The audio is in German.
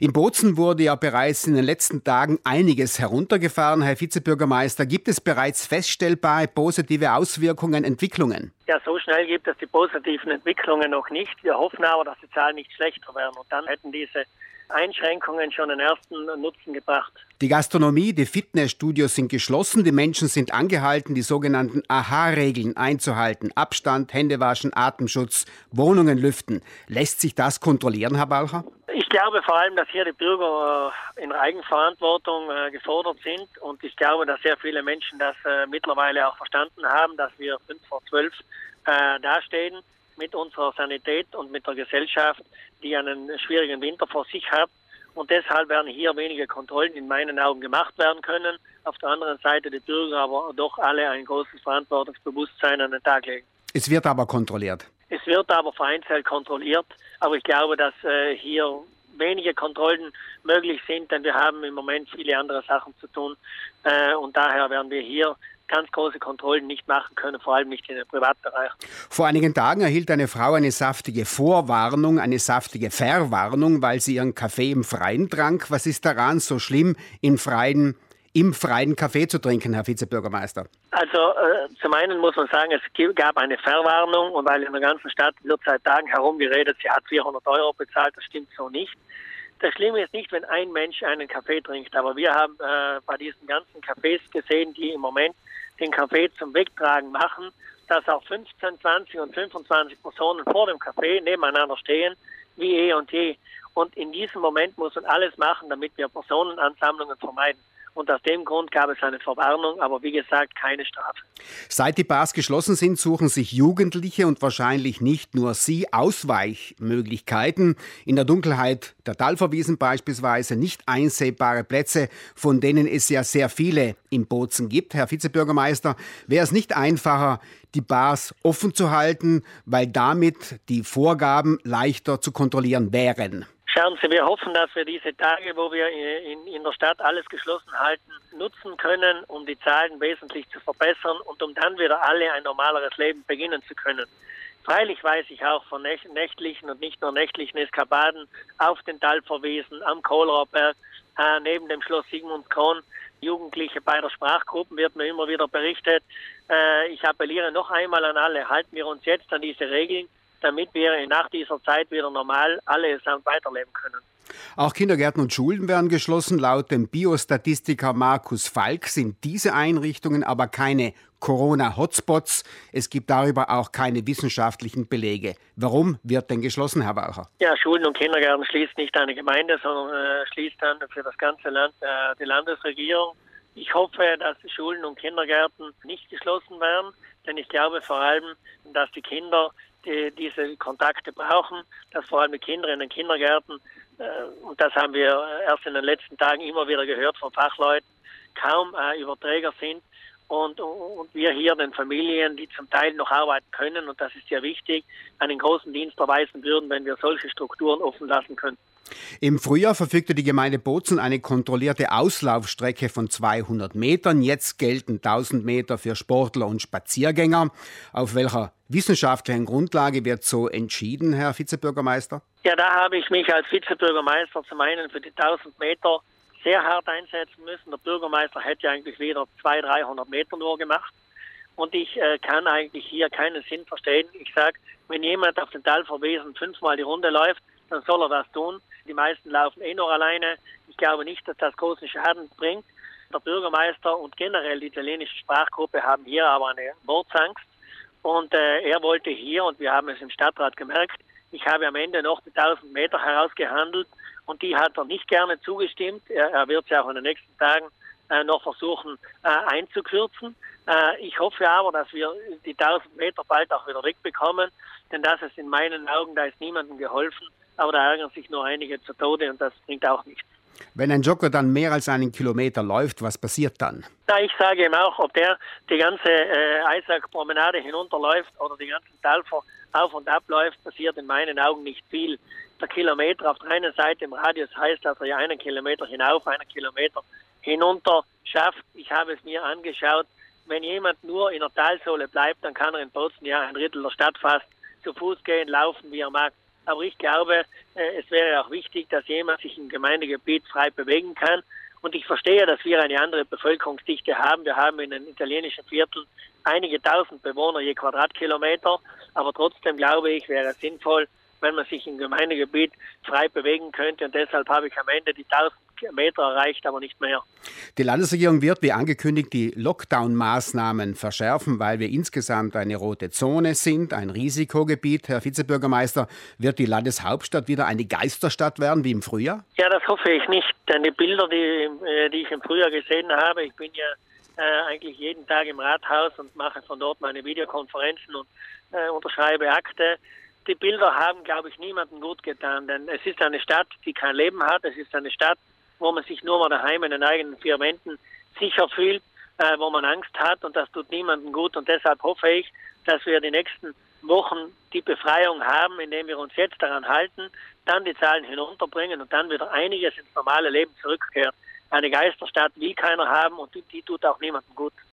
In Bozen wurde ja bereits in den letzten Tagen einiges heruntergefahren. Herr Vizebürgermeister, gibt es bereits feststellbare positive Auswirkungen, Entwicklungen? Ja, so schnell gibt es die positiven Entwicklungen noch nicht. Wir hoffen aber, dass die Zahlen nicht schlechter werden. Und dann hätten diese Einschränkungen schon den ersten Nutzen gebracht. Die Gastronomie, die Fitnessstudios sind geschlossen, die Menschen sind angehalten, die sogenannten AHA-Regeln einzuhalten. Abstand, Händewaschen, Atemschutz, Wohnungen lüften. Lässt sich das kontrollieren, Herr Balcher? Ich glaube vor allem, dass hier die Bürger äh, in Eigenverantwortung äh, gefordert sind und ich glaube, dass sehr viele Menschen das äh, mittlerweile auch verstanden haben, dass wir fünf vor zwölf dastehen mit unserer Sanität und mit der Gesellschaft, die einen schwierigen Winter vor sich hat. Und deshalb werden hier wenige Kontrollen in meinen Augen gemacht werden können. Auf der anderen Seite die Bürger aber doch alle ein großes Verantwortungsbewusstsein an den Tag legen. Es wird aber kontrolliert. Es wird aber vereinzelt kontrolliert. Aber ich glaube, dass äh, hier wenige Kontrollen möglich sind, denn wir haben im Moment viele andere Sachen zu tun. Äh, und daher werden wir hier ganz große Kontrollen nicht machen können, vor allem nicht in den Privatbereich. Vor einigen Tagen erhielt eine Frau eine saftige Vorwarnung, eine saftige Verwarnung, weil sie ihren Kaffee im Freien trank. Was ist daran so schlimm, im Freien im freien Kaffee zu trinken, Herr Vizebürgermeister? Also äh, zum einen muss man sagen, es gab eine Verwarnung und weil in der ganzen Stadt wird seit Tagen herumgeredet, sie hat 400 Euro bezahlt, das stimmt so nicht. Das Schlimme ist nicht, wenn ein Mensch einen Kaffee trinkt, aber wir haben äh, bei diesen ganzen Cafés gesehen, die im Moment den Kaffee zum Wegtragen machen, dass auch 15, 20 und 25 Personen vor dem Kaffee nebeneinander stehen, wie eh und je. Und in diesem Moment muss man alles machen, damit wir Personenansammlungen vermeiden. Und aus dem Grund gab es eine Verwarnung, aber wie gesagt, keine Strafe. Seit die Bars geschlossen sind, suchen sich Jugendliche und wahrscheinlich nicht nur sie Ausweichmöglichkeiten. In der Dunkelheit der Talverwiesen beispielsweise nicht einsehbare Plätze, von denen es ja sehr viele in Bozen gibt. Herr Vizebürgermeister, wäre es nicht einfacher, die Bars offen zu halten, weil damit die Vorgaben leichter zu kontrollieren wären? Schauen wir hoffen, dass wir diese Tage, wo wir in, in der Stadt alles geschlossen halten, nutzen können, um die Zahlen wesentlich zu verbessern und um dann wieder alle ein normaleres Leben beginnen zu können. Freilich weiß ich auch von nächtlichen und nicht nur nächtlichen Eskapaden auf den Talverwiesen, am Kohlrauberg, äh, neben dem Schloss Sigmundskron. Jugendliche bei der Sprachgruppen wird mir immer wieder berichtet. Äh, ich appelliere noch einmal an alle, halten wir uns jetzt an diese Regeln damit wir nach dieser Zeit wieder normal allesamt weiterleben können. Auch Kindergärten und Schulen werden geschlossen. Laut dem Biostatistiker Markus Falk sind diese Einrichtungen aber keine Corona-Hotspots. Es gibt darüber auch keine wissenschaftlichen Belege. Warum wird denn geschlossen, Herr Walcher? Ja, Schulen und Kindergärten schließt nicht eine Gemeinde, sondern äh, schließt dann für das ganze Land äh, die Landesregierung. Ich hoffe, dass die Schulen und Kindergärten nicht geschlossen werden, denn ich glaube vor allem, dass die Kinder die diese Kontakte brauchen, dass vor allem die Kinder in den Kindergärten, äh, und das haben wir erst in den letzten Tagen immer wieder gehört von Fachleuten, kaum äh, Überträger sind und, und wir hier den Familien, die zum Teil noch arbeiten können, und das ist ja wichtig, einen großen Dienst erweisen würden, wenn wir solche Strukturen offen lassen könnten. Im Frühjahr verfügte die Gemeinde Bozen eine kontrollierte Auslaufstrecke von 200 Metern. Jetzt gelten 1000 Meter für Sportler und Spaziergänger. Auf welcher wissenschaftlichen Grundlage wird so entschieden, Herr Vizebürgermeister? Ja, da habe ich mich als Vizebürgermeister zum einen für die 1000 Meter sehr hart einsetzen müssen. Der Bürgermeister hätte eigentlich wieder 200, 300 Meter nur gemacht. Und ich äh, kann eigentlich hier keinen Sinn verstehen. Ich sage, wenn jemand auf den Talverwesen fünfmal die Runde läuft, dann soll er das tun. Die meisten laufen eh noch alleine. Ich glaube nicht, dass das großen Schaden bringt. Der Bürgermeister und generell die italienische Sprachgruppe haben hier aber eine Mordsangst. Und äh, er wollte hier, und wir haben es im Stadtrat gemerkt, ich habe am Ende noch die 1000 Meter herausgehandelt und die hat er nicht gerne zugestimmt. Er, er wird sie auch in den nächsten Tagen äh, noch versuchen äh, einzukürzen. Äh, ich hoffe aber, dass wir die 1000 Meter bald auch wieder wegbekommen, denn das ist in meinen Augen, da ist niemandem geholfen aber da ärgern sich nur einige zu Tode und das bringt auch nichts. Wenn ein Jogger dann mehr als einen Kilometer läuft, was passiert dann? Ja, ich sage ihm auch, ob der die ganze äh, Eisackpromenade hinunterläuft oder die ganzen Talfer auf und ab läuft, passiert in meinen Augen nicht viel. Der Kilometer auf der einen Seite im Radius heißt, dass er ja einen Kilometer hinauf, einen Kilometer hinunter schafft. Ich habe es mir angeschaut. Wenn jemand nur in der Talsohle bleibt, dann kann er in Bozen ja ein Drittel der Stadt fast zu Fuß gehen, laufen, wie er mag. Aber ich glaube, äh, es wäre auch wichtig, dass jemand sich im Gemeindegebiet frei bewegen kann. Und ich verstehe, dass wir eine andere Bevölkerungsdichte haben. Wir haben in den italienischen Vierteln einige tausend Bewohner je Quadratkilometer. Aber trotzdem glaube ich, wäre es sinnvoll, wenn man sich im Gemeindegebiet frei bewegen könnte. Und deshalb habe ich am Ende die 1000 Meter erreicht, aber nicht mehr. Die Landesregierung wird, wie angekündigt, die Lockdown-Maßnahmen verschärfen, weil wir insgesamt eine rote Zone sind, ein Risikogebiet. Herr Vizebürgermeister, wird die Landeshauptstadt wieder eine Geisterstadt werden wie im Frühjahr? Ja, das hoffe ich nicht, denn die Bilder, die, äh, die ich im Frühjahr gesehen habe, ich bin ja äh, eigentlich jeden Tag im Rathaus und mache von dort meine Videokonferenzen und äh, unterschreibe Akte die Bilder haben, glaube ich, niemandem gut getan, denn es ist eine Stadt, die kein Leben hat. Es ist eine Stadt, wo man sich nur mal daheim in den eigenen vier Wänden sicher fühlt, äh, wo man Angst hat und das tut niemandem gut. Und deshalb hoffe ich, dass wir die nächsten Wochen die Befreiung haben, indem wir uns jetzt daran halten, dann die Zahlen hinunterbringen und dann wieder einiges ins normale Leben zurückkehrt. Eine Geisterstadt wie keiner haben und die, die tut auch niemandem gut.